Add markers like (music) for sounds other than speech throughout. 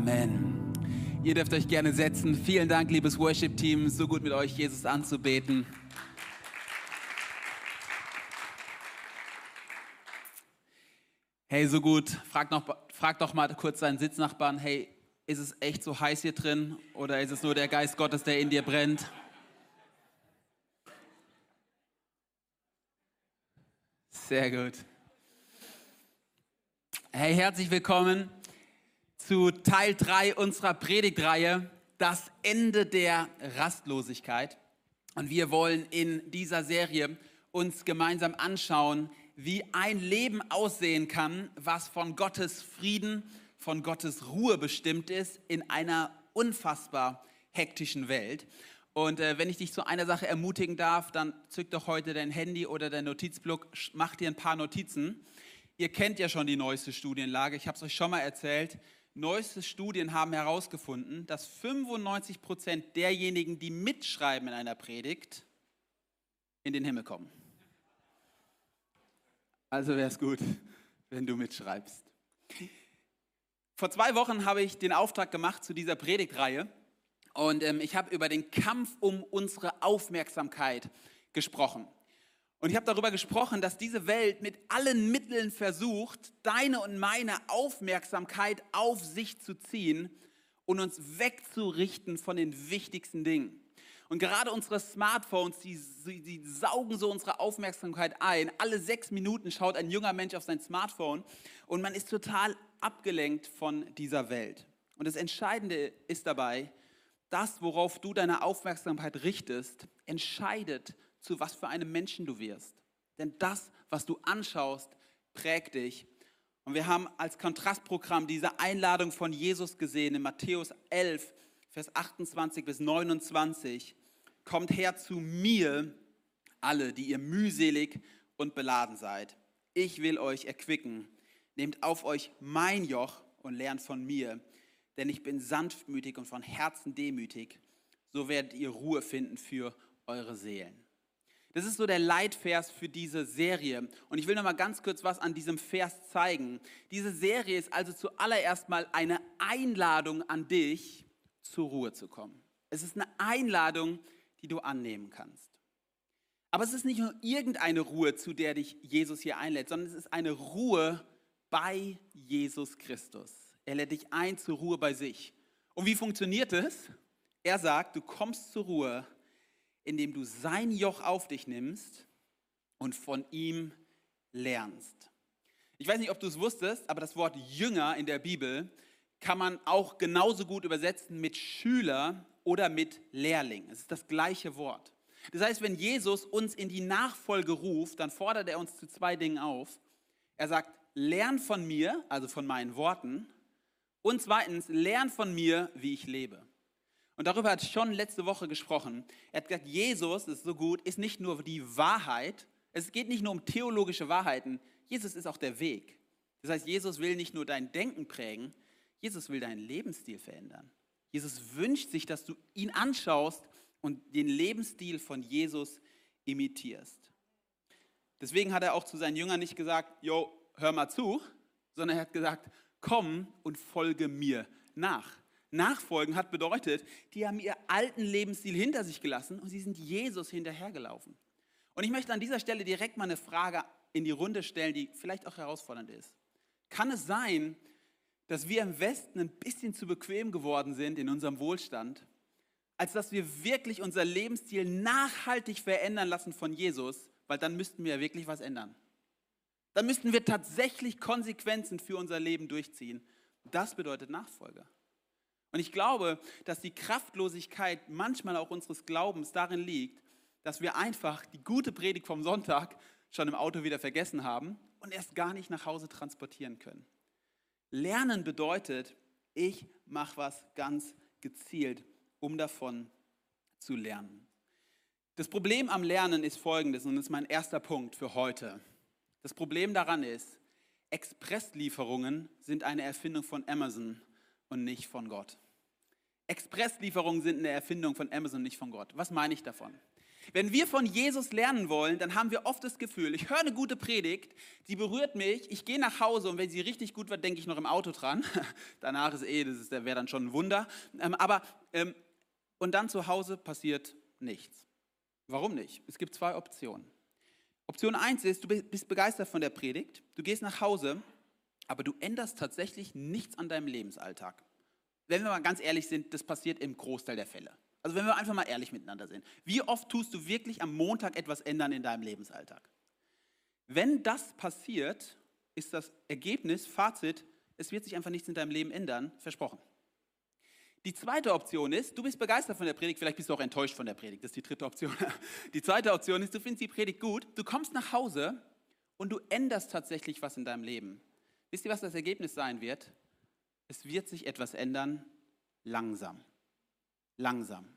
Amen. Ihr dürft euch gerne setzen. Vielen Dank, liebes Worship-Team. So gut mit euch, Jesus anzubeten. Hey, so gut. Frag, noch, frag doch mal kurz deinen Sitznachbarn. Hey, ist es echt so heiß hier drin oder ist es nur der Geist Gottes, der in dir brennt? Sehr gut. Hey, herzlich willkommen zu Teil 3 unserer Predigtreihe, das Ende der Rastlosigkeit. Und wir wollen in dieser Serie uns gemeinsam anschauen, wie ein Leben aussehen kann, was von Gottes Frieden, von Gottes Ruhe bestimmt ist in einer unfassbar hektischen Welt. Und äh, wenn ich dich zu einer Sache ermutigen darf, dann zück doch heute dein Handy oder dein Notizblock, mach dir ein paar Notizen. Ihr kennt ja schon die neueste Studienlage, ich habe es euch schon mal erzählt. Neueste Studien haben herausgefunden, dass 95 Prozent derjenigen, die mitschreiben in einer Predigt, in den Himmel kommen. Also wäre es gut, wenn du mitschreibst. Vor zwei Wochen habe ich den Auftrag gemacht zu dieser Predigtreihe und ähm, ich habe über den Kampf um unsere Aufmerksamkeit gesprochen. Und ich habe darüber gesprochen, dass diese Welt mit allen Mitteln versucht, deine und meine Aufmerksamkeit auf sich zu ziehen und uns wegzurichten von den wichtigsten Dingen. Und gerade unsere Smartphones, die, die, saugen so unsere Aufmerksamkeit ein. Alle sechs Minuten schaut ein junger Mensch auf sein Smartphone und man ist total abgelenkt von dieser Welt. Und das Entscheidende ist dabei, das, worauf du deine Aufmerksamkeit richtest, entscheidet zu was für einem Menschen du wirst. Denn das, was du anschaust, prägt dich. Und wir haben als Kontrastprogramm diese Einladung von Jesus gesehen in Matthäus 11, Vers 28 bis 29. Kommt her zu mir, alle, die ihr mühselig und beladen seid. Ich will euch erquicken. Nehmt auf euch mein Joch und lernt von mir, denn ich bin sanftmütig und von Herzen demütig. So werdet ihr Ruhe finden für eure Seelen. Das ist so der Leitvers für diese Serie. Und ich will noch mal ganz kurz was an diesem Vers zeigen. Diese Serie ist also zuallererst mal eine Einladung an dich, zur Ruhe zu kommen. Es ist eine Einladung, die du annehmen kannst. Aber es ist nicht nur irgendeine Ruhe, zu der dich Jesus hier einlädt, sondern es ist eine Ruhe bei Jesus Christus. Er lädt dich ein zur Ruhe bei sich. Und wie funktioniert es? Er sagt, du kommst zur Ruhe indem du sein Joch auf dich nimmst und von ihm lernst. Ich weiß nicht, ob du es wusstest, aber das Wort Jünger in der Bibel kann man auch genauso gut übersetzen mit Schüler oder mit Lehrling. Es ist das gleiche Wort. Das heißt, wenn Jesus uns in die Nachfolge ruft, dann fordert er uns zu zwei Dingen auf. Er sagt, lern von mir, also von meinen Worten, und zweitens, lern von mir, wie ich lebe. Und darüber hat schon letzte Woche gesprochen. Er hat gesagt, Jesus ist so gut, ist nicht nur die Wahrheit, es geht nicht nur um theologische Wahrheiten, Jesus ist auch der Weg. Das heißt, Jesus will nicht nur dein Denken prägen, Jesus will deinen Lebensstil verändern. Jesus wünscht sich, dass du ihn anschaust und den Lebensstil von Jesus imitierst. Deswegen hat er auch zu seinen Jüngern nicht gesagt, jo, hör mal zu, sondern er hat gesagt, komm und folge mir nach. Nachfolgen hat bedeutet, die haben ihr alten Lebensstil hinter sich gelassen und sie sind Jesus hinterhergelaufen. Und ich möchte an dieser Stelle direkt mal eine Frage in die Runde stellen, die vielleicht auch herausfordernd ist. Kann es sein, dass wir im Westen ein bisschen zu bequem geworden sind in unserem Wohlstand, als dass wir wirklich unser Lebensstil nachhaltig verändern lassen von Jesus, weil dann müssten wir ja wirklich was ändern. Dann müssten wir tatsächlich Konsequenzen für unser Leben durchziehen. Das bedeutet Nachfolger. Und ich glaube, dass die Kraftlosigkeit manchmal auch unseres Glaubens darin liegt, dass wir einfach die gute Predigt vom Sonntag schon im Auto wieder vergessen haben und erst gar nicht nach Hause transportieren können. Lernen bedeutet, ich mache was ganz gezielt, um davon zu lernen. Das Problem am Lernen ist folgendes und das ist mein erster Punkt für heute. Das Problem daran ist, Expresslieferungen sind eine Erfindung von Amazon und nicht von Gott. Expresslieferungen sind eine Erfindung von Amazon, nicht von Gott. Was meine ich davon? Wenn wir von Jesus lernen wollen, dann haben wir oft das Gefühl, ich höre eine gute Predigt, die berührt mich, ich gehe nach Hause und wenn sie richtig gut wird, denke ich noch im Auto dran. (laughs) Danach ist eh, das wäre dann schon ein Wunder. Ähm, aber, ähm, und dann zu Hause passiert nichts. Warum nicht? Es gibt zwei Optionen. Option 1 ist, du bist begeistert von der Predigt, du gehst nach Hause, aber du änderst tatsächlich nichts an deinem Lebensalltag. Wenn wir mal ganz ehrlich sind, das passiert im Großteil der Fälle. Also wenn wir einfach mal ehrlich miteinander sind. Wie oft tust du wirklich am Montag etwas ändern in deinem Lebensalltag? Wenn das passiert, ist das Ergebnis, Fazit, es wird sich einfach nichts in deinem Leben ändern, versprochen. Die zweite Option ist, du bist begeistert von der Predigt, vielleicht bist du auch enttäuscht von der Predigt, das ist die dritte Option. (laughs) Die zweite Option ist, du findest die Predigt gut, du kommst nach Hause und du änderst tatsächlich was in deinem Leben. Wisst ihr, was das Ergebnis sein wird? Es wird sich etwas ändern, langsam langsam.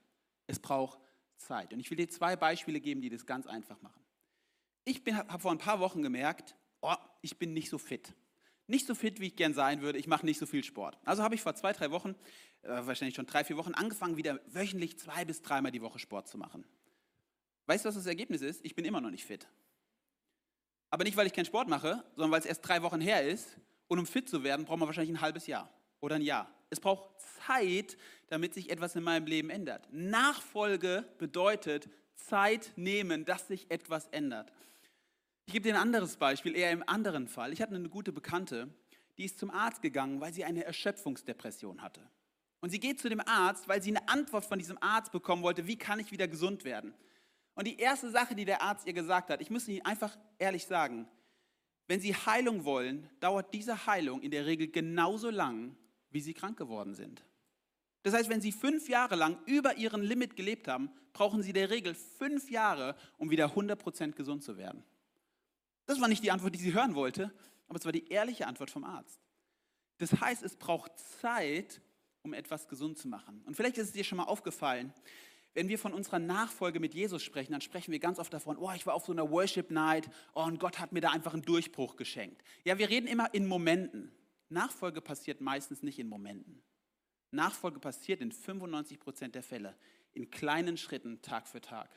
Es braucht Zeit. Und ich will dir zwei Beispiele geben, die das ganz einfach machen. Ich habe vor ein paar Wochen gemerkt, oh, ich bin nicht so fit. Nicht so fit, wie ich gern sein würde. Ich mache nicht so viel Sport. Also habe ich vor zwei, drei Wochen, äh, wahrscheinlich schon drei, vier Wochen, angefangen, wieder wöchentlich zwei bis dreimal die Woche Sport zu machen. Weißt du, was das Ergebnis ist? Ich bin immer noch nicht fit. Aber nicht, weil ich keinen Sport mache, sondern weil es erst drei Wochen her ist. Und um fit zu werden, braucht man wahrscheinlich ein halbes Jahr oder ein Jahr. Es braucht Zeit, damit sich etwas in meinem Leben ändert. Nachfolge bedeutet Zeit nehmen, dass sich etwas ändert. Ich gebe dir ein anderes Beispiel, eher im anderen Fall. Ich hatte eine gute Bekannte, die ist zum Arzt gegangen, weil sie eine Erschöpfungsdepression hatte. Und sie geht zu dem Arzt, weil sie eine Antwort von diesem Arzt bekommen wollte, wie kann ich wieder gesund werden. Und die erste Sache, die der Arzt ihr gesagt hat, ich muss Ihnen einfach ehrlich sagen, wenn Sie Heilung wollen, dauert diese Heilung in der Regel genauso lang, wie sie krank geworden sind. Das heißt, wenn sie fünf Jahre lang über ihren Limit gelebt haben, brauchen sie der Regel fünf Jahre, um wieder 100% gesund zu werden. Das war nicht die Antwort, die sie hören wollte, aber es war die ehrliche Antwort vom Arzt. Das heißt, es braucht Zeit, um etwas gesund zu machen. Und vielleicht ist es dir schon mal aufgefallen, wenn wir von unserer Nachfolge mit Jesus sprechen, dann sprechen wir ganz oft davon, oh, ich war auf so einer Worship Night oh, und Gott hat mir da einfach einen Durchbruch geschenkt. Ja, wir reden immer in Momenten. Nachfolge passiert meistens nicht in Momenten. Nachfolge passiert in 95 Prozent der Fälle in kleinen Schritten Tag für Tag.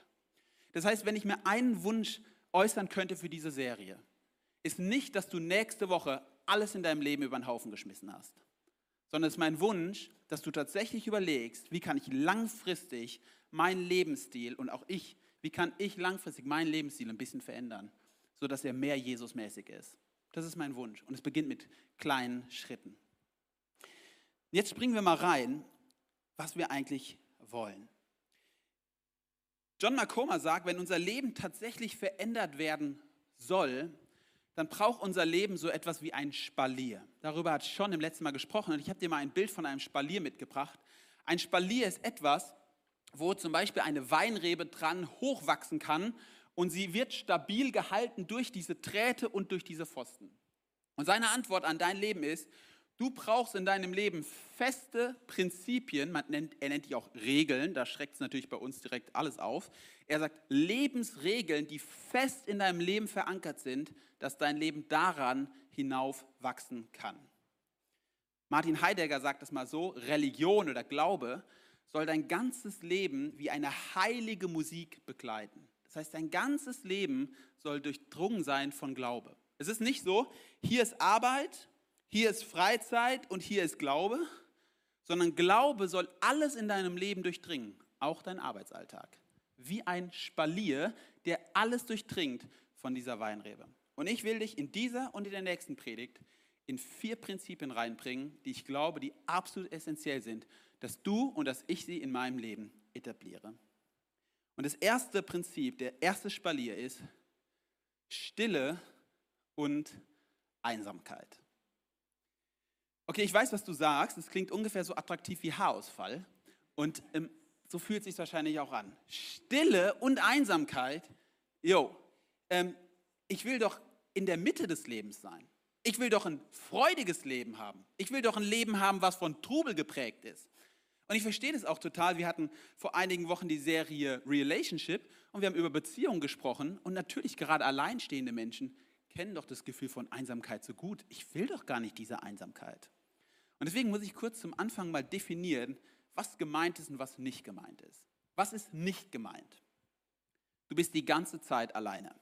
Das heißt, wenn ich mir einen Wunsch äußern könnte für diese Serie, ist nicht, dass du nächste Woche alles in deinem Leben über den Haufen geschmissen hast, sondern es ist mein Wunsch, dass du tatsächlich überlegst, wie kann ich langfristig meinen Lebensstil und auch ich, wie kann ich langfristig meinen Lebensstil ein bisschen verändern, sodass er mehr Jesusmäßig ist. Das ist mein Wunsch. Und es beginnt mit kleinen Schritten. Jetzt springen wir mal rein, was wir eigentlich wollen. John Macoma sagt, wenn unser Leben tatsächlich verändert werden soll, dann braucht unser Leben so etwas wie ein Spalier. Darüber hat John im letzten Mal gesprochen und ich habe dir mal ein Bild von einem Spalier mitgebracht. Ein Spalier ist etwas, wo zum Beispiel eine Weinrebe dran hochwachsen kann und sie wird stabil gehalten durch diese Drähte und durch diese Pfosten. Und seine Antwort an dein Leben ist, du brauchst in deinem Leben feste Prinzipien, man nennt, er nennt die auch Regeln, da schreckt es natürlich bei uns direkt alles auf. Er sagt Lebensregeln, die fest in deinem Leben verankert sind, dass dein Leben daran hinauf wachsen kann. Martin Heidegger sagt es mal so, Religion oder Glaube soll dein ganzes Leben wie eine heilige Musik begleiten. Das heißt, dein ganzes Leben soll durchdrungen sein von Glaube. Es ist nicht so, hier ist Arbeit, hier ist Freizeit und hier ist Glaube, sondern Glaube soll alles in deinem Leben durchdringen, auch dein Arbeitsalltag. Wie ein Spalier, der alles durchdringt von dieser Weinrebe. Und ich will dich in dieser und in der nächsten Predigt in vier Prinzipien reinbringen, die ich glaube, die absolut essentiell sind, dass du und dass ich sie in meinem Leben etabliere. Und das erste Prinzip, der erste Spalier ist Stille und Einsamkeit. Okay, ich weiß, was du sagst. Es klingt ungefähr so attraktiv wie Haarausfall. Und ähm, so fühlt es sich wahrscheinlich auch an. Stille und Einsamkeit. Jo, ähm, ich will doch in der Mitte des Lebens sein. Ich will doch ein freudiges Leben haben. Ich will doch ein Leben haben, was von Trubel geprägt ist. Und ich verstehe das auch total. Wir hatten vor einigen Wochen die Serie Relationship und wir haben über Beziehungen gesprochen. Und natürlich gerade alleinstehende Menschen kennen doch das Gefühl von Einsamkeit so gut. Ich will doch gar nicht diese Einsamkeit. Und deswegen muss ich kurz zum Anfang mal definieren, was gemeint ist und was nicht gemeint ist. Was ist nicht gemeint? Du bist die ganze Zeit alleine.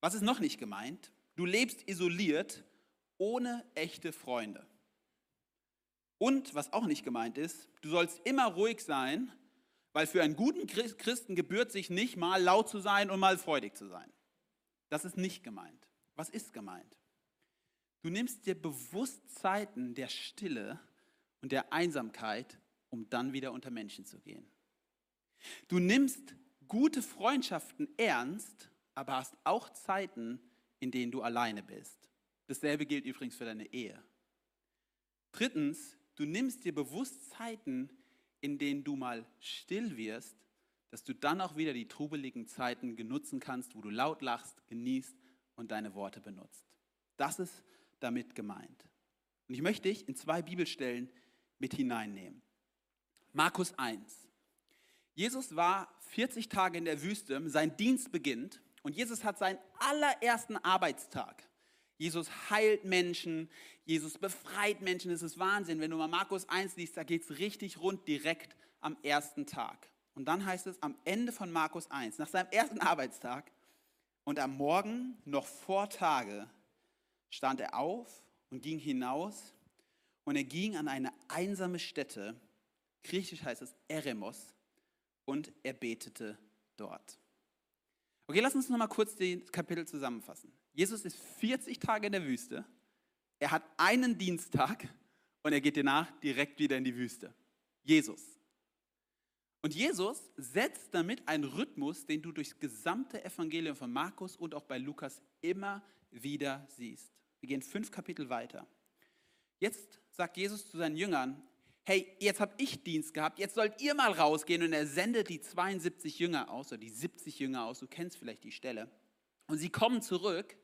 Was ist noch nicht gemeint? Du lebst isoliert, ohne echte Freunde. Und was auch nicht gemeint ist, du sollst immer ruhig sein, weil für einen guten Christen gebührt sich nicht mal laut zu sein und mal freudig zu sein. Das ist nicht gemeint. Was ist gemeint? Du nimmst dir bewusst Zeiten der Stille und der Einsamkeit, um dann wieder unter Menschen zu gehen. Du nimmst gute Freundschaften ernst, aber hast auch Zeiten, in denen du alleine bist. Dasselbe gilt übrigens für deine Ehe. Drittens, du nimmst dir bewusst Zeiten, in denen du mal still wirst, dass du dann auch wieder die trubeligen Zeiten genutzen kannst, wo du laut lachst, genießt und deine Worte benutzt. Das ist damit gemeint. Und ich möchte dich in zwei Bibelstellen mit hineinnehmen. Markus 1. Jesus war 40 Tage in der Wüste, sein Dienst beginnt und Jesus hat seinen allerersten Arbeitstag. Jesus heilt Menschen, Jesus befreit Menschen. Es ist Wahnsinn. Wenn du mal Markus 1 liest, da geht es richtig rund direkt am ersten Tag. Und dann heißt es am Ende von Markus 1, nach seinem ersten Arbeitstag und am Morgen, noch vor Tage, stand er auf und ging hinaus und er ging an eine einsame Stätte, griechisch heißt es Eremos, und er betete dort. Okay, lass uns nochmal kurz das Kapitel zusammenfassen. Jesus ist 40 Tage in der Wüste, er hat einen Dienstag und er geht danach direkt wieder in die Wüste. Jesus. Und Jesus setzt damit einen Rhythmus, den du durchs gesamte Evangelium von Markus und auch bei Lukas immer wieder siehst. Wir gehen fünf Kapitel weiter. Jetzt sagt Jesus zu seinen Jüngern, hey, jetzt habe ich Dienst gehabt, jetzt sollt ihr mal rausgehen und er sendet die 72 Jünger aus oder die 70 Jünger aus, du kennst vielleicht die Stelle. Und sie kommen zurück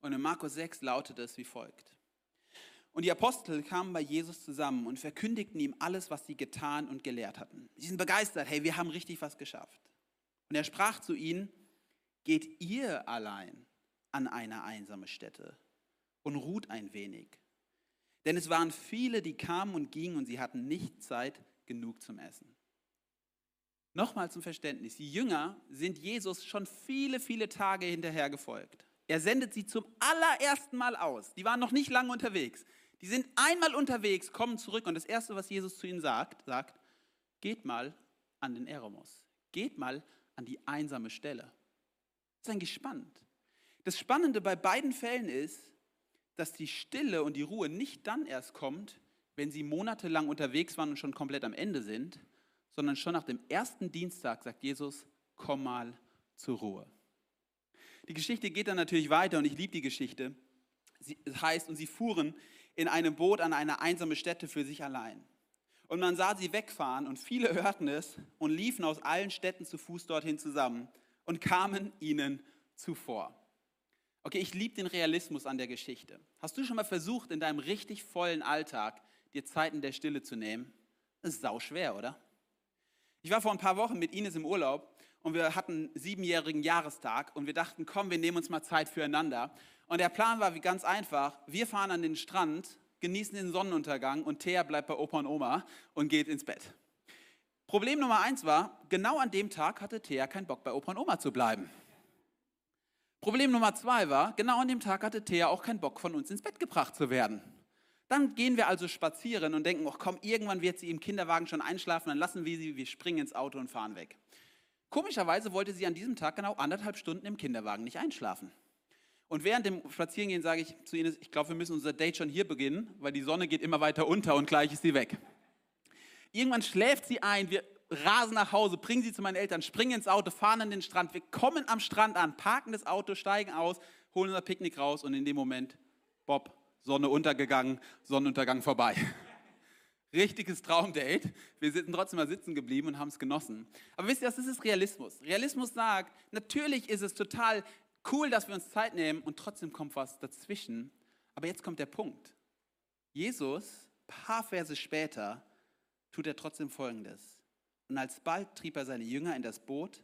und in Markus 6 lautet es wie folgt. Und die Apostel kamen bei Jesus zusammen und verkündigten ihm alles, was sie getan und gelehrt hatten. Sie sind begeistert, hey, wir haben richtig was geschafft. Und er sprach zu ihnen, geht ihr allein an eine einsame Stätte und ruht ein wenig denn es waren viele, die kamen und gingen und sie hatten nicht Zeit genug zum Essen. Nochmal zum Verständnis, die Jünger sind Jesus schon viele, viele Tage hinterher gefolgt. Er sendet sie zum allerersten Mal aus. Die waren noch nicht lange unterwegs. Die sind einmal unterwegs, kommen zurück und das Erste, was Jesus zu ihnen sagt, sagt, geht mal an den Eremos. Geht mal an die einsame Stelle. Das ist eigentlich spannend. Das Spannende bei beiden Fällen ist, dass die Stille und die Ruhe nicht dann erst kommt, wenn sie monatelang unterwegs waren und schon komplett am Ende sind, sondern schon nach dem ersten Dienstag sagt Jesus, komm mal zur Ruhe. Die Geschichte geht dann natürlich weiter und ich liebe die Geschichte. Sie, es heißt, und sie fuhren in einem Boot an eine einsame Stätte für sich allein. Und man sah sie wegfahren und viele hörten es und liefen aus allen Städten zu Fuß dorthin zusammen und kamen ihnen zuvor. Okay, ich liebe den Realismus an der Geschichte. Hast du schon mal versucht, in deinem richtig vollen Alltag dir Zeiten der Stille zu nehmen? Das ist sau schwer, oder? Ich war vor ein paar Wochen mit Ines im Urlaub und wir hatten siebenjährigen Jahrestag und wir dachten, komm, wir nehmen uns mal Zeit füreinander. Und der Plan war wie ganz einfach, wir fahren an den Strand, genießen den Sonnenuntergang und Thea bleibt bei Opa und Oma und geht ins Bett. Problem Nummer eins war, genau an dem Tag hatte Thea keinen Bock bei Opa und Oma zu bleiben. Problem Nummer zwei war, genau an dem Tag hatte Thea auch keinen Bock, von uns ins Bett gebracht zu werden. Dann gehen wir also spazieren und denken, ach komm, irgendwann wird sie im Kinderwagen schon einschlafen, dann lassen wir sie, wir springen ins Auto und fahren weg. Komischerweise wollte sie an diesem Tag genau anderthalb Stunden im Kinderwagen nicht einschlafen. Und während dem Spazierengehen sage ich zu ihnen, ich glaube, wir müssen unser Date schon hier beginnen, weil die Sonne geht immer weiter unter und gleich ist sie weg. Irgendwann schläft sie ein, wir rasen nach Hause, bringen sie zu meinen Eltern, springen ins Auto, fahren an den Strand. Wir kommen am Strand an, parken das Auto, steigen aus, holen unser Picknick raus und in dem Moment, Bob, Sonne untergegangen, Sonnenuntergang vorbei. Richtiges Traumdate. Wir sind trotzdem mal sitzen geblieben und haben es genossen. Aber wisst ihr, das ist Realismus. Realismus sagt, natürlich ist es total cool, dass wir uns Zeit nehmen und trotzdem kommt was dazwischen. Aber jetzt kommt der Punkt. Jesus, paar Verse später, tut er trotzdem Folgendes. Und alsbald trieb er seine Jünger in das Boot,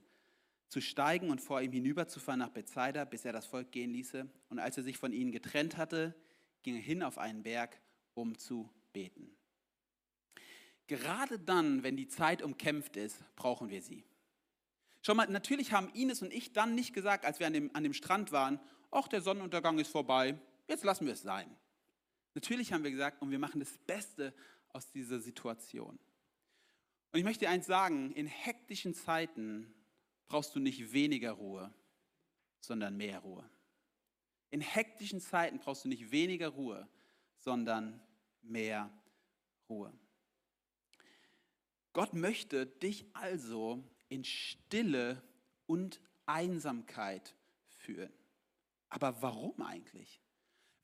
zu steigen und vor ihm hinüberzufahren nach Bethsaida, bis er das Volk gehen ließe. Und als er sich von ihnen getrennt hatte, ging er hin auf einen Berg, um zu beten. Gerade dann, wenn die Zeit umkämpft ist, brauchen wir sie. Schau mal, natürlich haben Ines und ich dann nicht gesagt, als wir an dem, an dem Strand waren, ach, der Sonnenuntergang ist vorbei, jetzt lassen wir es sein. Natürlich haben wir gesagt, und wir machen das Beste aus dieser Situation. Und ich möchte dir eins sagen, in hektischen Zeiten brauchst du nicht weniger Ruhe, sondern mehr Ruhe. In hektischen Zeiten brauchst du nicht weniger Ruhe, sondern mehr Ruhe. Gott möchte dich also in Stille und Einsamkeit führen. Aber warum eigentlich?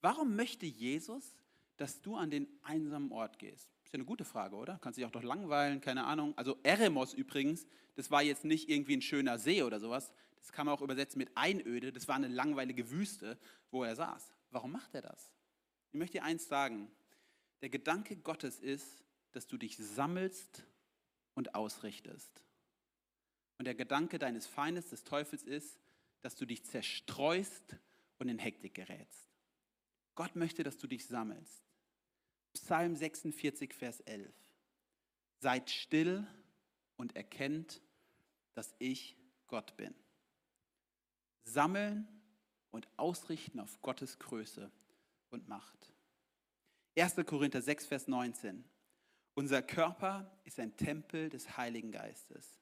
Warum möchte Jesus, dass du an den einsamen Ort gehst? Ist ja eine gute Frage, oder? Kannst dich auch doch langweilen, keine Ahnung. Also Eremos übrigens, das war jetzt nicht irgendwie ein schöner See oder sowas. Das kann man auch übersetzen mit Einöde. Das war eine langweilige Wüste, wo er saß. Warum macht er das? Ich möchte dir eins sagen. Der Gedanke Gottes ist, dass du dich sammelst und ausrichtest. Und der Gedanke deines Feindes, des Teufels, ist, dass du dich zerstreust und in Hektik gerätst. Gott möchte, dass du dich sammelst. Psalm 46, Vers 11. Seid still und erkennt, dass ich Gott bin. Sammeln und ausrichten auf Gottes Größe und Macht. 1. Korinther 6, Vers 19. Unser Körper ist ein Tempel des Heiligen Geistes.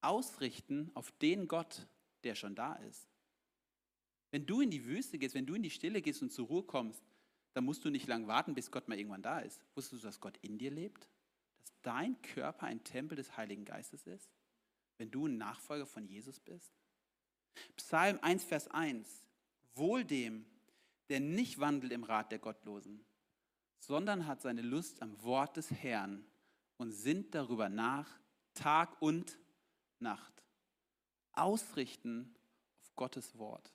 Ausrichten auf den Gott, der schon da ist. Wenn du in die Wüste gehst, wenn du in die Stille gehst und zur Ruhe kommst, dann musst du nicht lang warten, bis Gott mal irgendwann da ist. Wusstest du, dass Gott in dir lebt? Dass dein Körper ein Tempel des Heiligen Geistes ist? Wenn du ein Nachfolger von Jesus bist? Psalm 1, Vers 1. Wohl dem, der nicht wandelt im Rat der Gottlosen, sondern hat seine Lust am Wort des Herrn und sinnt darüber nach, Tag und Nacht. Ausrichten auf Gottes Wort.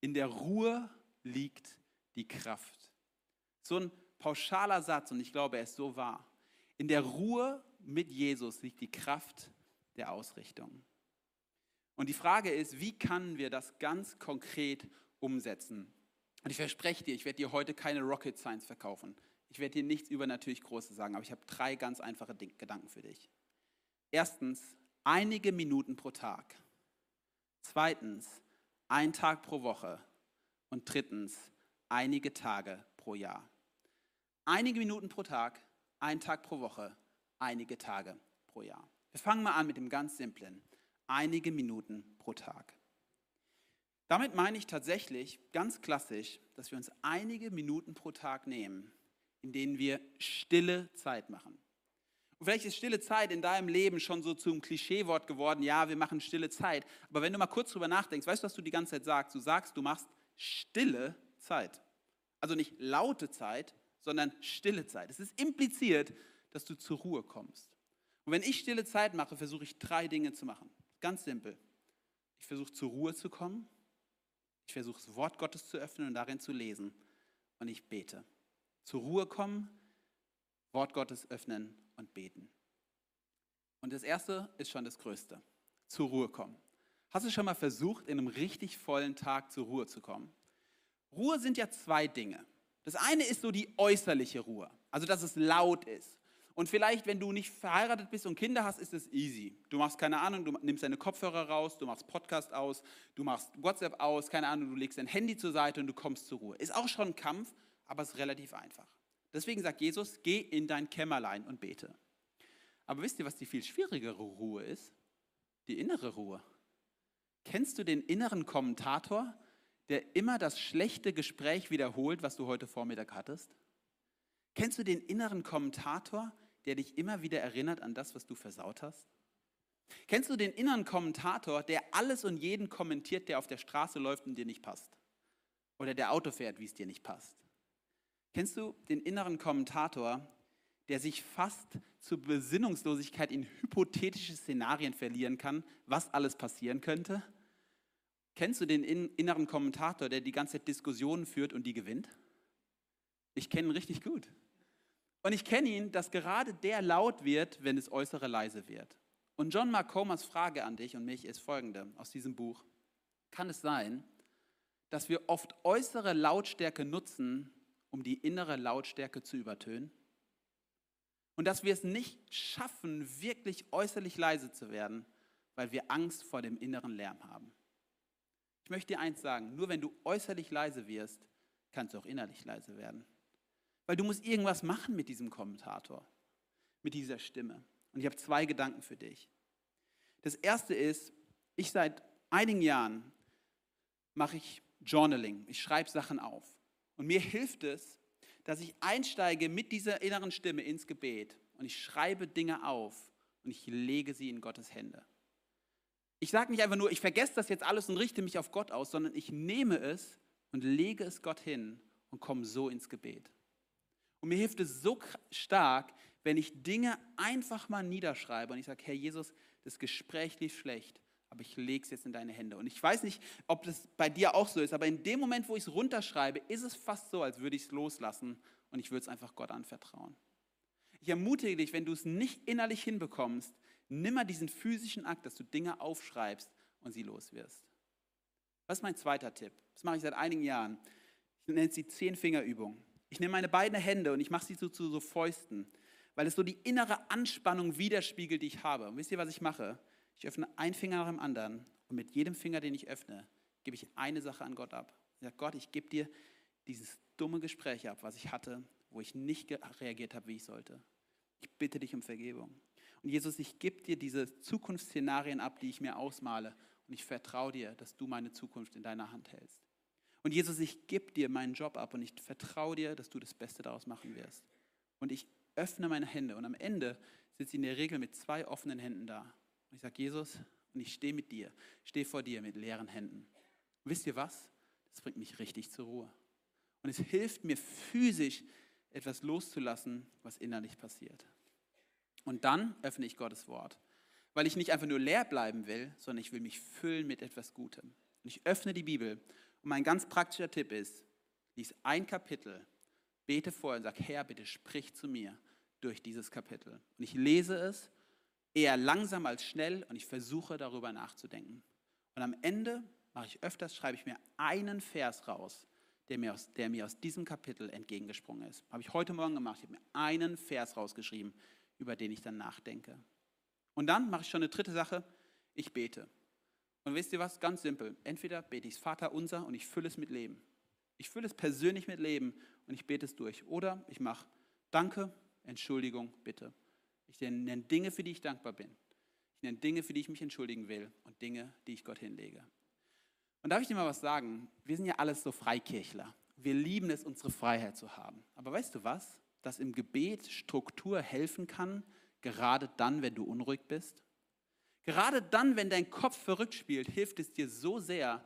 In der Ruhe liegt die Kraft. So ein pauschaler Satz und ich glaube, er ist so wahr. In der Ruhe mit Jesus liegt die Kraft der Ausrichtung. Und die Frage ist, wie können wir das ganz konkret umsetzen? Und ich verspreche dir, ich werde dir heute keine Rocket Science verkaufen. Ich werde dir nichts über natürlich Großes sagen, aber ich habe drei ganz einfache Gedanken für dich. Erstens, einige Minuten pro Tag. Zweitens, ein Tag pro Woche. Und drittens, einige Tage pro Jahr. Einige Minuten pro Tag, ein Tag pro Woche, einige Tage pro Jahr. Wir fangen mal an mit dem ganz simplen. Einige Minuten pro Tag. Damit meine ich tatsächlich ganz klassisch, dass wir uns einige Minuten pro Tag nehmen, in denen wir stille Zeit machen. Und vielleicht ist stille Zeit in deinem Leben schon so zum Klischeewort geworden, ja, wir machen stille Zeit. Aber wenn du mal kurz drüber nachdenkst, weißt du, was du die ganze Zeit sagst? Du sagst, du machst stille Zeit. Also nicht laute Zeit, sondern stille Zeit. Es ist impliziert, dass du zur Ruhe kommst. Und wenn ich stille Zeit mache, versuche ich drei Dinge zu machen. Ganz simpel. Ich versuche zur Ruhe zu kommen. Ich versuche das Wort Gottes zu öffnen und darin zu lesen. Und ich bete. Zur Ruhe kommen, Wort Gottes öffnen und beten. Und das erste ist schon das Größte. Zur Ruhe kommen. Hast du schon mal versucht, in einem richtig vollen Tag zur Ruhe zu kommen? Ruhe sind ja zwei Dinge. Das eine ist so die äußerliche Ruhe, also dass es laut ist. Und vielleicht, wenn du nicht verheiratet bist und Kinder hast, ist es easy. Du machst keine Ahnung, du nimmst deine Kopfhörer raus, du machst Podcast aus, du machst WhatsApp aus, keine Ahnung, du legst dein Handy zur Seite und du kommst zur Ruhe. Ist auch schon ein Kampf, aber es ist relativ einfach. Deswegen sagt Jesus, geh in dein Kämmerlein und bete. Aber wisst ihr, was die viel schwierigere Ruhe ist? Die innere Ruhe. Kennst du den inneren Kommentator, der immer das schlechte Gespräch wiederholt, was du heute Vormittag hattest? Kennst du den inneren Kommentator, der dich immer wieder erinnert an das, was du versaut hast? Kennst du den inneren Kommentator, der alles und jeden kommentiert, der auf der Straße läuft und dir nicht passt? Oder der Auto fährt, wie es dir nicht passt? Kennst du den inneren Kommentator, der sich fast zur Besinnungslosigkeit in hypothetische Szenarien verlieren kann, was alles passieren könnte? Kennst du den inneren Kommentator, der die ganze Zeit Diskussionen führt und die gewinnt? Ich kenne ihn richtig gut. Und ich kenne ihn, dass gerade der laut wird, wenn das Äußere leise wird. Und John Mark Comers Frage an dich und mich ist folgende aus diesem Buch. Kann es sein, dass wir oft äußere Lautstärke nutzen, um die innere Lautstärke zu übertönen? Und dass wir es nicht schaffen, wirklich äußerlich leise zu werden, weil wir Angst vor dem inneren Lärm haben. Ich möchte dir eins sagen, nur wenn du äußerlich leise wirst, kannst du auch innerlich leise werden. Weil du musst irgendwas machen mit diesem Kommentator, mit dieser Stimme. Und ich habe zwei Gedanken für dich. Das erste ist, ich seit einigen Jahren mache ich Journaling. Ich schreibe Sachen auf. Und mir hilft es, dass ich einsteige mit dieser inneren Stimme ins Gebet und ich schreibe Dinge auf und ich lege sie in Gottes Hände. Ich sage nicht einfach nur, ich vergesse das jetzt alles und richte mich auf Gott aus, sondern ich nehme es und lege es Gott hin und komme so ins Gebet. Und mir hilft es so stark, wenn ich Dinge einfach mal niederschreibe und ich sage, Herr Jesus, das Gespräch lief schlecht, aber ich lege es jetzt in deine Hände. Und ich weiß nicht, ob das bei dir auch so ist, aber in dem Moment, wo ich es runterschreibe, ist es fast so, als würde ich es loslassen und ich würde es einfach Gott anvertrauen. Ich ermutige dich, wenn du es nicht innerlich hinbekommst, nimm mal diesen physischen Akt, dass du Dinge aufschreibst und sie loswirst. Was ist mein zweiter Tipp? Das mache ich seit einigen Jahren. Ich nenne es die Zehn-Finger-Übung. Ich nehme meine beiden Hände und ich mache sie so zu so Fäusten, weil es so die innere Anspannung widerspiegelt, die ich habe. Und wisst ihr, was ich mache? Ich öffne einen Finger nach dem anderen und mit jedem Finger, den ich öffne, gebe ich eine Sache an Gott ab. Ich sage, Gott, ich gebe dir dieses dumme Gespräch ab, was ich hatte, wo ich nicht reagiert habe, wie ich sollte. Ich bitte dich um Vergebung. Und Jesus, ich gebe dir diese Zukunftsszenarien ab, die ich mir ausmale. Und ich vertraue dir, dass du meine Zukunft in deiner Hand hältst. Und Jesus, ich gebe dir meinen Job ab und ich vertraue dir, dass du das Beste daraus machen wirst. Und ich öffne meine Hände und am Ende sitze ich in der Regel mit zwei offenen Händen da. Und ich sage, Jesus, und ich stehe mit dir, stehe vor dir mit leeren Händen. Und wisst ihr was? Das bringt mich richtig zur Ruhe. Und es hilft mir physisch etwas loszulassen, was innerlich passiert. Und dann öffne ich Gottes Wort, weil ich nicht einfach nur leer bleiben will, sondern ich will mich füllen mit etwas Gutem. Und ich öffne die Bibel und mein ganz praktischer Tipp ist, lies ein Kapitel, bete vorher und sag, Herr, bitte sprich zu mir durch dieses Kapitel. Und ich lese es eher langsam als schnell und ich versuche darüber nachzudenken. Und am Ende mache ich öfters, schreibe ich mir einen Vers raus, der mir aus, der mir aus diesem Kapitel entgegengesprungen ist. Habe ich heute Morgen gemacht. Ich habe mir einen Vers rausgeschrieben, über den ich dann nachdenke. Und dann mache ich schon eine dritte Sache, ich bete. Und wisst ihr was? Ganz simpel. Entweder bete ich das Vater unser und ich fülle es mit Leben. Ich fülle es persönlich mit Leben und ich bete es durch. Oder ich mache Danke, Entschuldigung, bitte. Ich nenne Dinge, für die ich dankbar bin. Ich nenne Dinge, für die ich mich entschuldigen will und Dinge, die ich Gott hinlege. Und darf ich dir mal was sagen? Wir sind ja alles so Freikirchler. Wir lieben es, unsere Freiheit zu haben. Aber weißt du was? dass im Gebet Struktur helfen kann, gerade dann, wenn du unruhig bist? Gerade dann, wenn dein Kopf verrückt spielt, hilft es dir so sehr,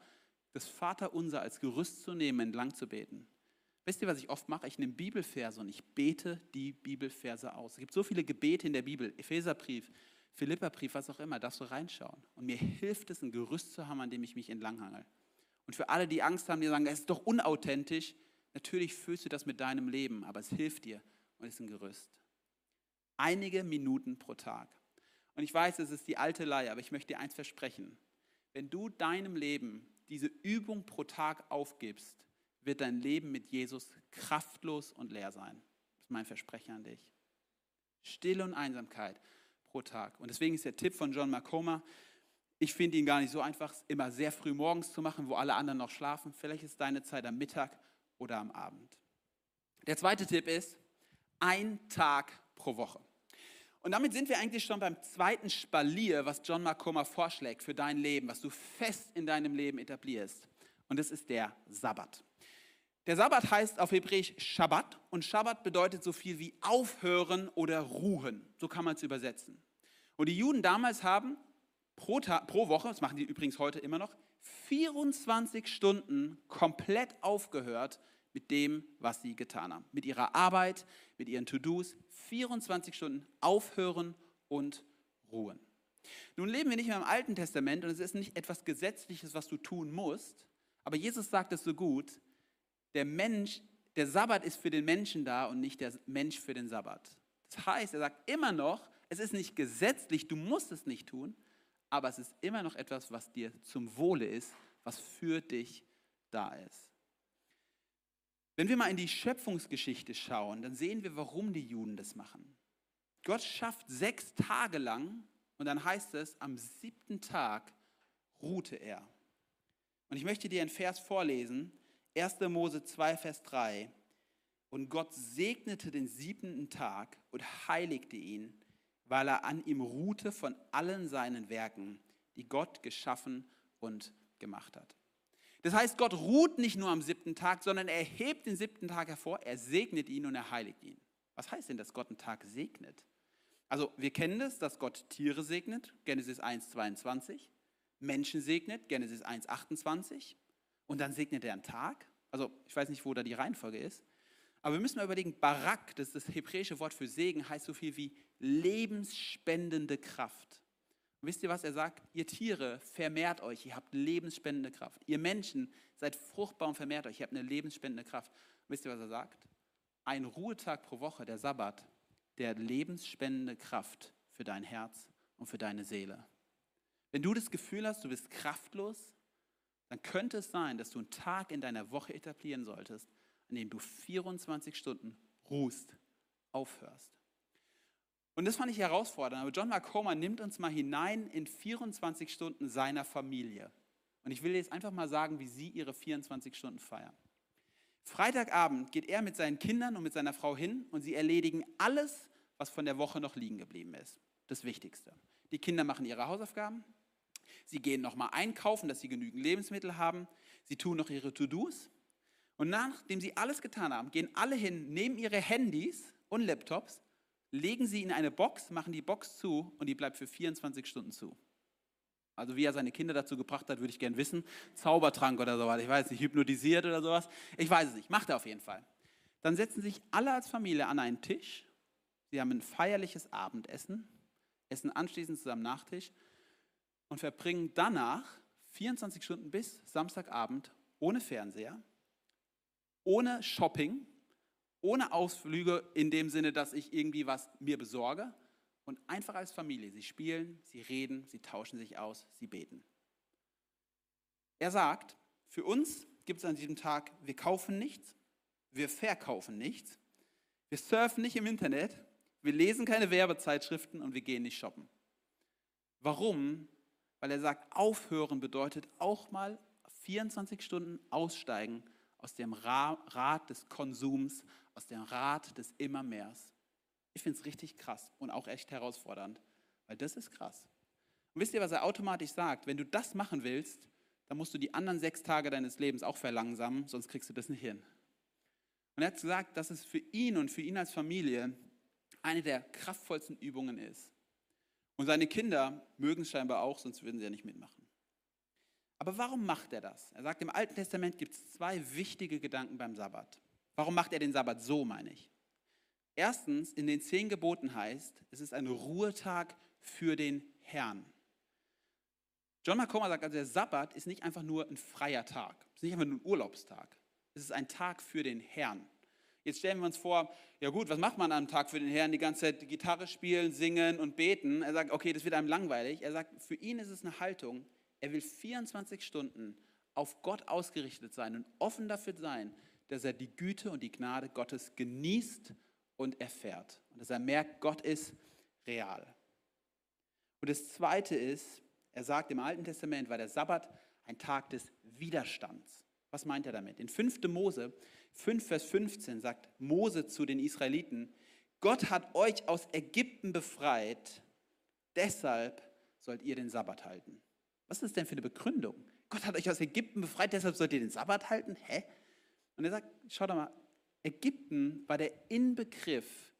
das Vaterunser als Gerüst zu nehmen, entlang zu beten. Wisst ihr, was ich oft mache? Ich nehme Bibelverse und ich bete die Bibelverse aus. Es gibt so viele Gebete in der Bibel, Epheserbrief, Philipperbrief, was auch immer, darfst du reinschauen. Und mir hilft es, ein Gerüst zu haben, an dem ich mich entlanghangel. Und für alle, die Angst haben, die sagen, es ist doch unauthentisch, Natürlich fühlst du das mit deinem Leben, aber es hilft dir und ist ein Gerüst. Einige Minuten pro Tag. Und ich weiß, es ist die alte Leier, aber ich möchte dir eins versprechen. Wenn du deinem Leben diese Übung pro Tag aufgibst, wird dein Leben mit Jesus kraftlos und leer sein. Das ist mein Versprechen an dich. Stille und Einsamkeit pro Tag. Und deswegen ist der Tipp von John Macoma, ich finde ihn gar nicht so einfach, immer sehr früh morgens zu machen, wo alle anderen noch schlafen. Vielleicht ist deine Zeit am Mittag oder am Abend. Der zweite Tipp ist, ein Tag pro Woche. Und damit sind wir eigentlich schon beim zweiten Spalier, was John Makoma vorschlägt für dein Leben, was du fest in deinem Leben etablierst. Und das ist der Sabbat. Der Sabbat heißt auf Hebräisch Shabbat und Shabbat bedeutet so viel wie aufhören oder ruhen. So kann man es übersetzen. Und die Juden damals haben pro, Tag, pro Woche, das machen die übrigens heute immer noch, 24 Stunden komplett aufgehört mit dem, was sie getan haben. Mit ihrer Arbeit, mit ihren To-Dos. 24 Stunden aufhören und ruhen. Nun leben wir nicht mehr im Alten Testament und es ist nicht etwas Gesetzliches, was du tun musst. Aber Jesus sagt es so gut, der Mensch, der Sabbat ist für den Menschen da und nicht der Mensch für den Sabbat. Das heißt, er sagt immer noch, es ist nicht gesetzlich, du musst es nicht tun, aber es ist immer noch etwas, was dir zum Wohle ist, was für dich da ist. Wenn wir mal in die Schöpfungsgeschichte schauen, dann sehen wir, warum die Juden das machen. Gott schafft sechs Tage lang Und dann heißt es, am siebten Tag ruhte er. Und ich möchte dir einen Vers vorlesen, 1. Mose 2, Vers 3. Und Gott segnete den siebenten Tag und heiligte ihn, weil er an ihm ruhte von allen seinen Werken, die Gott geschaffen und gemacht hat. Das heißt, Gott ruht nicht nur am siebten Tag, sondern er hebt den siebten Tag hervor, er segnet ihn und er heiligt ihn. Was heißt denn, dass Gott einen Tag segnet? Also wir kennen das, dass Gott Tiere segnet, Genesis 1, 22, Menschen segnet, Genesis 1, 28 und dann segnet er einen Tag. Also ich weiß nicht, wo da die Reihenfolge ist. Aber wir müssen mal überlegen, Barak, das ist das hebräische Wort für Segen, heißt so viel wie lebensspendende Kraft. Wisst ihr, was er sagt? Ihr Tiere, vermehrt euch, ihr habt lebensspendende Kraft. Ihr Menschen, seid fruchtbar und vermehrt euch, ihr habt eine lebensspendende Kraft. Und wisst ihr, was er sagt? Ein Ruhetag pro Woche, der Sabbat, der lebensspendende Kraft für dein Herz und für deine Seele. Wenn du das Gefühl hast, du bist kraftlos, dann könnte es sein, dass du einen Tag in deiner Woche etablieren solltest, in dem du 24 Stunden ruhst, aufhörst. Und das fand ich herausfordernd. Aber John Homer nimmt uns mal hinein in 24 Stunden seiner Familie. Und ich will jetzt einfach mal sagen, wie sie ihre 24 Stunden feiern. Freitagabend geht er mit seinen Kindern und mit seiner Frau hin und sie erledigen alles, was von der Woche noch liegen geblieben ist. Das Wichtigste. Die Kinder machen ihre Hausaufgaben. Sie gehen nochmal einkaufen, dass sie genügend Lebensmittel haben. Sie tun noch ihre To-Dos. Und nachdem sie alles getan haben, gehen alle hin, nehmen ihre Handys und Laptops, legen sie in eine Box, machen die Box zu und die bleibt für 24 Stunden zu. Also wie er seine Kinder dazu gebracht hat, würde ich gern wissen. Zaubertrank oder sowas, ich weiß nicht, hypnotisiert oder sowas. Ich weiß es nicht, macht er auf jeden Fall. Dann setzen sich alle als Familie an einen Tisch. Sie haben ein feierliches Abendessen, essen anschließend zusammen Nachtisch und verbringen danach 24 Stunden bis Samstagabend ohne Fernseher, ohne Shopping, ohne Ausflüge in dem Sinne, dass ich irgendwie was mir besorge und einfach als Familie. Sie spielen, sie reden, sie tauschen sich aus, sie beten. Er sagt, für uns gibt es an diesem Tag, wir kaufen nichts, wir verkaufen nichts, wir surfen nicht im Internet, wir lesen keine Werbezeitschriften und wir gehen nicht shoppen. Warum? Weil er sagt, aufhören bedeutet auch mal 24 Stunden aussteigen aus dem Rad des Konsums, aus dem Rad des Immermehrs. Ich finde es richtig krass und auch echt herausfordernd, weil das ist krass. Und wisst ihr, was er automatisch sagt? Wenn du das machen willst, dann musst du die anderen sechs Tage deines Lebens auch verlangsamen, sonst kriegst du das nicht hin. Und er hat gesagt, dass es für ihn und für ihn als Familie eine der kraftvollsten Übungen ist. Und seine Kinder mögen es scheinbar auch, sonst würden sie ja nicht mitmachen. Aber warum macht er das? Er sagt, im Alten Testament gibt es zwei wichtige Gedanken beim Sabbat. Warum macht er den Sabbat so, meine ich? Erstens, in den zehn Geboten heißt, es ist ein Ruhetag für den Herrn. John McComber sagt also, der Sabbat ist nicht einfach nur ein freier Tag, es ist nicht einfach nur ein Urlaubstag. Es ist ein Tag für den Herrn. Jetzt stellen wir uns vor, ja gut, was macht man am Tag für den Herrn? Die ganze Zeit Gitarre spielen, singen und beten. Er sagt, okay, das wird einem langweilig. Er sagt, für ihn ist es eine Haltung, er will 24 Stunden auf Gott ausgerichtet sein und offen dafür sein, dass er die Güte und die Gnade Gottes genießt und erfährt. Und dass er merkt, Gott ist real. Und das Zweite ist, er sagt im Alten Testament war der Sabbat ein Tag des Widerstands. Was meint er damit? In 5. Mose 5, Vers 15 sagt Mose zu den Israeliten, Gott hat euch aus Ägypten befreit, deshalb sollt ihr den Sabbat halten. Was ist denn für eine Begründung? Gott hat euch aus Ägypten befreit, deshalb sollt ihr den Sabbat halten? Hä? Und er sagt, schau doch mal, Ägypten war der Inbegriff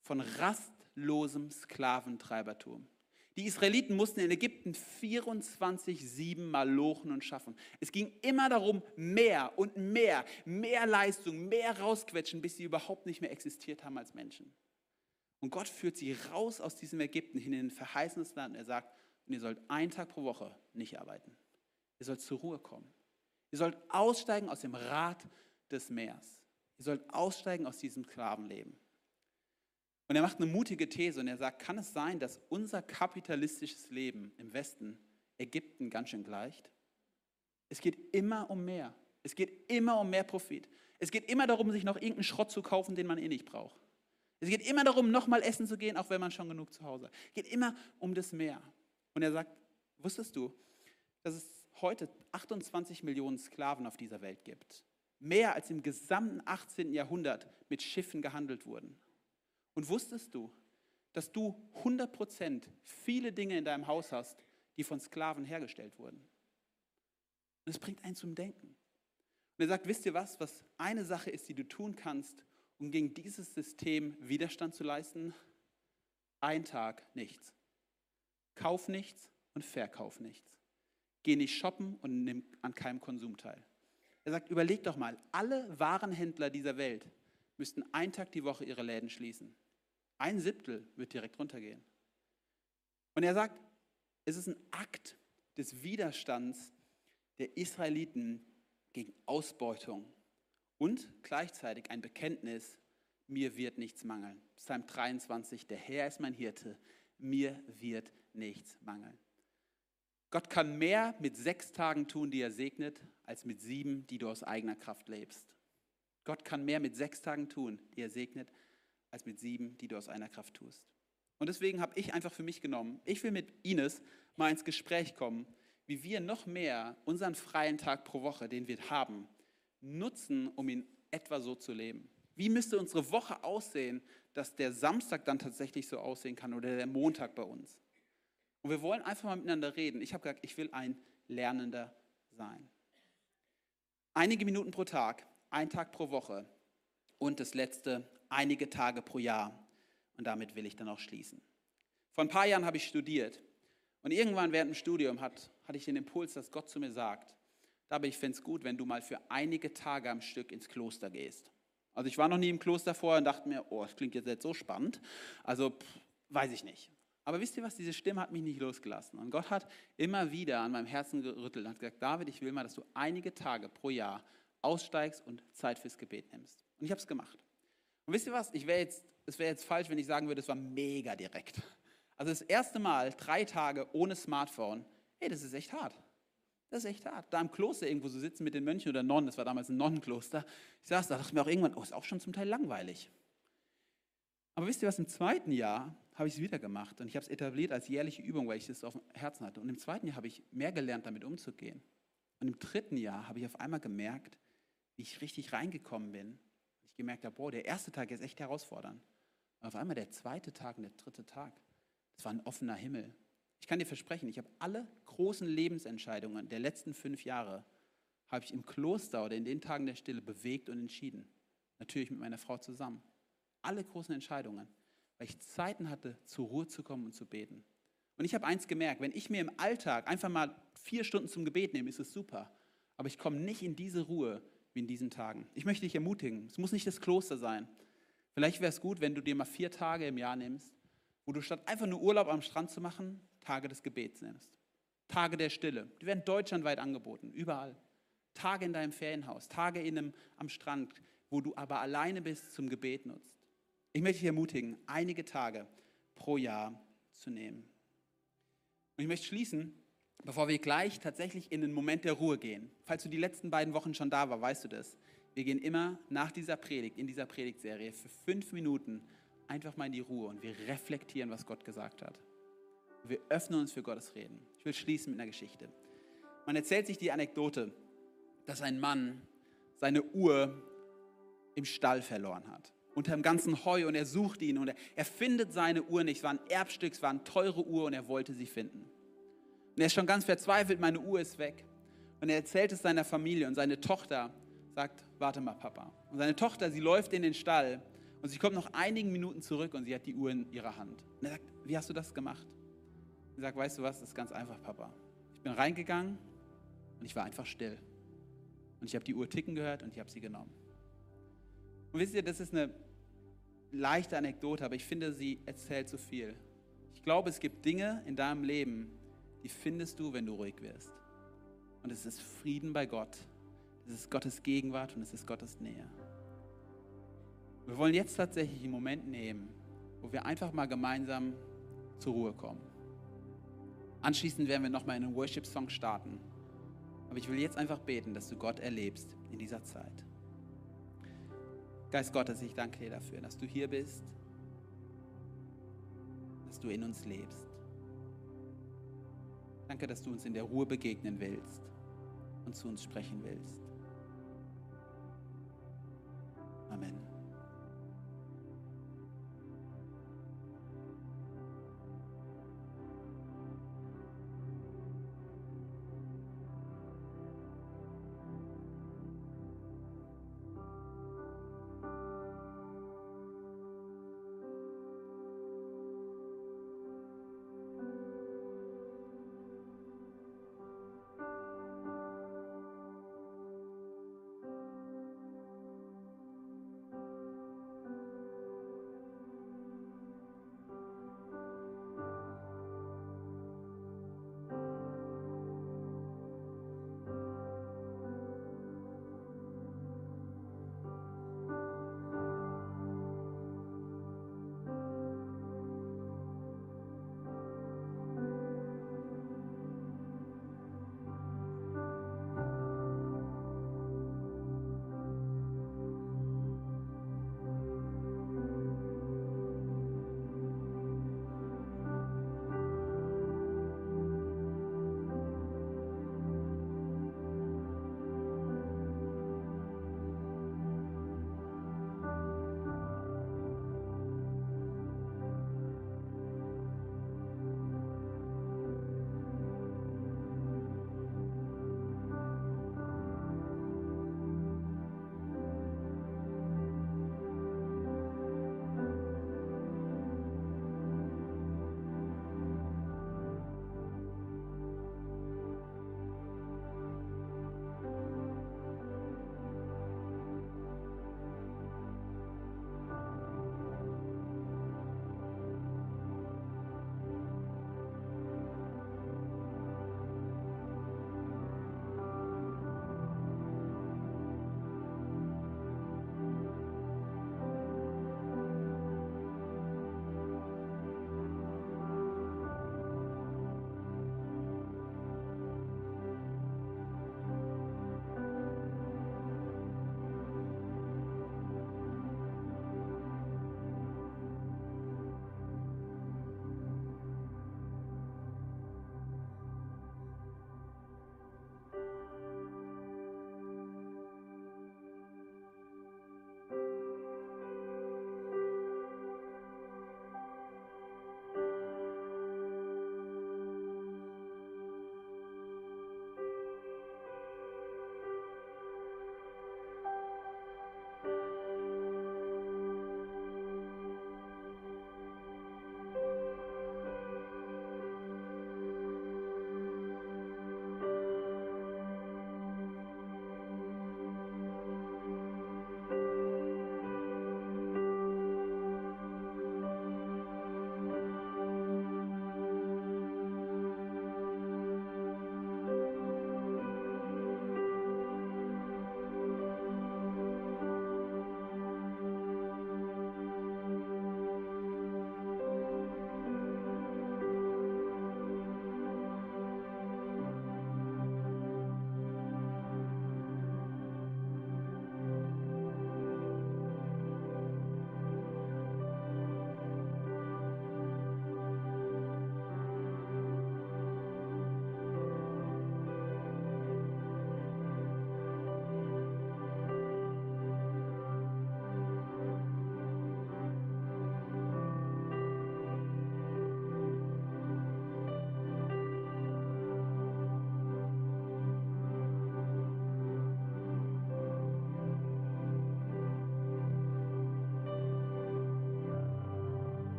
von rastlosem Sklaventreibertum. Die Israeliten mussten in Ägypten 24-7 mal lochen und schaffen. Es ging immer darum, mehr und mehr, mehr Leistung, mehr rausquetschen, bis sie überhaupt nicht mehr existiert haben als Menschen. Und Gott führt sie raus aus diesem Ägypten hin in ein verheißenes Land. Er sagt, und ihr sollt einen Tag pro Woche nicht arbeiten. Ihr sollt zur Ruhe kommen. Ihr sollt aussteigen aus dem Rad des Meeres. Ihr sollt aussteigen aus diesem Sklavenleben. Und er macht eine mutige These und er sagt, kann es sein, dass unser kapitalistisches Leben im Westen Ägypten ganz schön gleicht? Es geht immer um mehr. Es geht immer um mehr Profit. Es geht immer darum, sich noch irgendeinen Schrott zu kaufen, den man eh nicht braucht. Es geht immer darum, nochmal essen zu gehen, auch wenn man schon genug zu Hause hat. Es geht immer um das Meer. Und er sagt, wusstest du, dass es heute 28 Millionen Sklaven auf dieser Welt gibt? Mehr als im gesamten 18. Jahrhundert mit Schiffen gehandelt wurden. Und wusstest du, dass du 100 Prozent viele Dinge in deinem Haus hast, die von Sklaven hergestellt wurden? Und es bringt einen zum Denken. Und er sagt, wisst ihr was, was eine Sache ist, die du tun kannst, um gegen dieses System Widerstand zu leisten? Ein Tag nichts. Kauf nichts und verkauf nichts. Geh nicht shoppen und nimm an keinem Konsum teil. Er sagt, überleg doch mal, alle Warenhändler dieser Welt müssten einen Tag die Woche ihre Läden schließen. Ein Siebtel wird direkt runtergehen. Und er sagt, es ist ein Akt des Widerstands der Israeliten gegen Ausbeutung und gleichzeitig ein Bekenntnis, mir wird nichts mangeln. Psalm 23, der Herr ist mein Hirte, mir wird nichts mangeln. Gott kann mehr mit sechs Tagen tun, die er segnet, als mit sieben, die du aus eigener Kraft lebst. Gott kann mehr mit sechs Tagen tun, die er segnet, als mit sieben, die du aus einer Kraft tust. Und deswegen habe ich einfach für mich genommen, ich will mit Ines mal ins Gespräch kommen, wie wir noch mehr unseren freien Tag pro Woche, den wir haben, nutzen, um ihn etwa so zu leben. Wie müsste unsere Woche aussehen, dass der Samstag dann tatsächlich so aussehen kann oder der Montag bei uns? Und wir wollen einfach mal miteinander reden. Ich habe gesagt, ich will ein Lernender sein. Einige Minuten pro Tag, ein Tag pro Woche und das letzte, einige Tage pro Jahr. Und damit will ich dann auch schließen. Vor ein paar Jahren habe ich studiert und irgendwann während dem Studium hat, hatte ich den Impuls, dass Gott zu mir sagt, aber ich fände es gut, wenn du mal für einige Tage am Stück ins Kloster gehst. Also ich war noch nie im Kloster vorher und dachte mir, oh, das klingt jetzt so spannend. Also pff, weiß ich nicht. Aber wisst ihr was, diese Stimme hat mich nicht losgelassen. Und Gott hat immer wieder an meinem Herzen gerüttelt und hat gesagt, David, ich will mal, dass du einige Tage pro Jahr aussteigst und Zeit fürs Gebet nimmst. Und ich habe es gemacht. Und wisst ihr was, ich wär jetzt, es wäre jetzt falsch, wenn ich sagen würde, es war mega direkt. Also das erste Mal drei Tage ohne Smartphone, ey, das ist echt hart. Das ist echt hart. Da im Kloster irgendwo so sitzen mit den Mönchen oder Nonnen, das war damals ein Nonnenkloster. Ich saß da, dachte mir auch irgendwann, oh, ist auch schon zum Teil langweilig. Aber wisst ihr was, im zweiten Jahr habe ich es wieder gemacht und ich habe es etabliert als jährliche Übung, weil ich es auf dem Herzen hatte. Und im zweiten Jahr habe ich mehr gelernt, damit umzugehen. Und im dritten Jahr habe ich auf einmal gemerkt, wie ich richtig reingekommen bin. Ich gemerkt habe, boah, der erste Tag ist echt herausfordernd. Und auf einmal der zweite Tag und der dritte Tag, das war ein offener Himmel. Ich kann dir versprechen, ich habe alle großen Lebensentscheidungen der letzten fünf Jahre habe ich im Kloster oder in den Tagen der Stille bewegt und entschieden. Natürlich mit meiner Frau zusammen. Alle großen Entscheidungen weil ich Zeiten hatte, zur Ruhe zu kommen und zu beten. Und ich habe eins gemerkt, wenn ich mir im Alltag einfach mal vier Stunden zum Gebet nehme, ist es super. Aber ich komme nicht in diese Ruhe wie in diesen Tagen. Ich möchte dich ermutigen, es muss nicht das Kloster sein. Vielleicht wäre es gut, wenn du dir mal vier Tage im Jahr nimmst, wo du statt einfach nur Urlaub am Strand zu machen, Tage des Gebets nimmst. Tage der Stille. Die werden deutschlandweit angeboten, überall. Tage in deinem Ferienhaus, Tage in einem, am Strand, wo du aber alleine bist, zum Gebet nutzt. Ich möchte dich ermutigen, einige Tage pro Jahr zu nehmen. Und ich möchte schließen, bevor wir gleich tatsächlich in den Moment der Ruhe gehen. Falls du die letzten beiden Wochen schon da war, weißt du das. Wir gehen immer nach dieser Predigt, in dieser Predigtserie, für fünf Minuten einfach mal in die Ruhe und wir reflektieren, was Gott gesagt hat. Wir öffnen uns für Gottes Reden. Ich will schließen mit einer Geschichte. Man erzählt sich die Anekdote, dass ein Mann seine Uhr im Stall verloren hat unter dem ganzen Heu und er sucht ihn und er, er findet seine Uhr nicht. Es war ein Erbstück, es war eine teure Uhr und er wollte sie finden. Und er ist schon ganz verzweifelt, meine Uhr ist weg. Und er erzählt es seiner Familie und seine Tochter sagt, warte mal, Papa. Und seine Tochter, sie läuft in den Stall und sie kommt noch einigen Minuten zurück und sie hat die Uhr in ihrer Hand. Und er sagt, wie hast du das gemacht? Sie sagt, weißt du was, das ist ganz einfach, Papa. Ich bin reingegangen und ich war einfach still. Und ich habe die Uhr ticken gehört und ich habe sie genommen. Und wisst ihr, das ist eine leichte Anekdote, aber ich finde, sie erzählt so viel. Ich glaube, es gibt Dinge in deinem Leben, die findest du, wenn du ruhig wirst. Und es ist Frieden bei Gott. Es ist Gottes Gegenwart und es ist Gottes Nähe. Wir wollen jetzt tatsächlich einen Moment nehmen, wo wir einfach mal gemeinsam zur Ruhe kommen. Anschließend werden wir nochmal in einen Worship-Song starten. Aber ich will jetzt einfach beten, dass du Gott erlebst in dieser Zeit. Geist Gottes, ich danke dir dafür, dass du hier bist, dass du in uns lebst. Danke, dass du uns in der Ruhe begegnen willst und zu uns sprechen willst. Amen.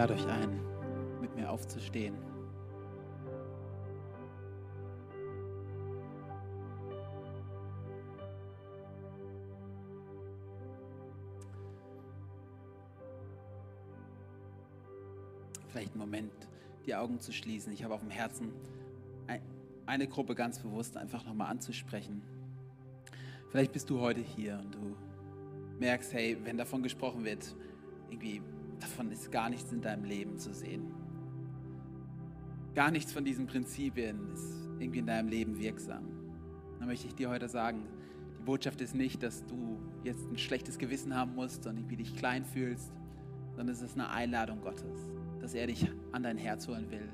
Lade euch ein, mit mir aufzustehen. Vielleicht einen Moment die Augen zu schließen. Ich habe auf dem Herzen eine Gruppe ganz bewusst einfach nochmal anzusprechen. Vielleicht bist du heute hier und du merkst, hey, wenn davon gesprochen wird, irgendwie davon ist gar nichts in deinem Leben zu sehen. Gar nichts von diesen Prinzipien ist irgendwie in deinem Leben wirksam. Dann möchte ich dir heute sagen, die Botschaft ist nicht, dass du jetzt ein schlechtes Gewissen haben musst und irgendwie dich klein fühlst, sondern es ist eine Einladung Gottes, dass er dich an dein Herz holen will.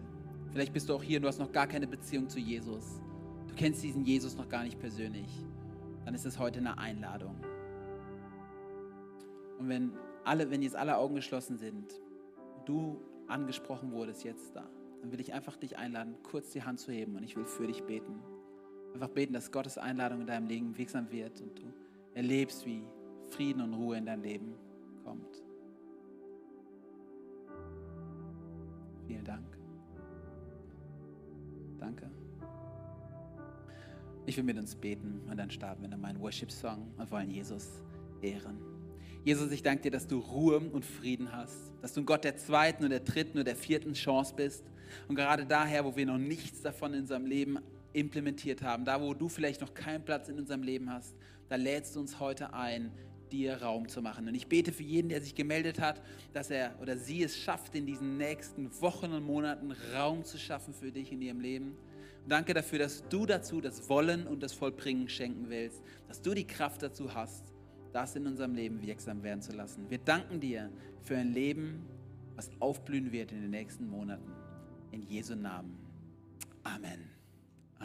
Vielleicht bist du auch hier und du hast noch gar keine Beziehung zu Jesus. Du kennst diesen Jesus noch gar nicht persönlich. Dann ist es heute eine Einladung. Und wenn alle, wenn jetzt alle Augen geschlossen sind du angesprochen wurdest jetzt da, dann will ich einfach dich einladen, kurz die Hand zu heben und ich will für dich beten. Einfach beten, dass Gottes Einladung in deinem Leben wirksam wird und du erlebst, wie Frieden und Ruhe in dein Leben kommt. Vielen Dank. Danke. Ich will mit uns beten und dann starten wir in meinen Worship-Song und wollen Jesus ehren. Jesus, ich danke dir, dass du Ruhe und Frieden hast, dass du ein Gott der zweiten und der dritten und der vierten Chance bist. Und gerade daher, wo wir noch nichts davon in unserem Leben implementiert haben, da wo du vielleicht noch keinen Platz in unserem Leben hast, da lädst du uns heute ein, dir Raum zu machen. Und ich bete für jeden, der sich gemeldet hat, dass er oder sie es schafft, in diesen nächsten Wochen und Monaten Raum zu schaffen für dich in ihrem Leben. Und danke dafür, dass du dazu das Wollen und das Vollbringen schenken willst, dass du die Kraft dazu hast, das in unserem Leben wirksam werden zu lassen. Wir danken dir für ein Leben, was aufblühen wird in den nächsten Monaten. In Jesu Namen. Amen.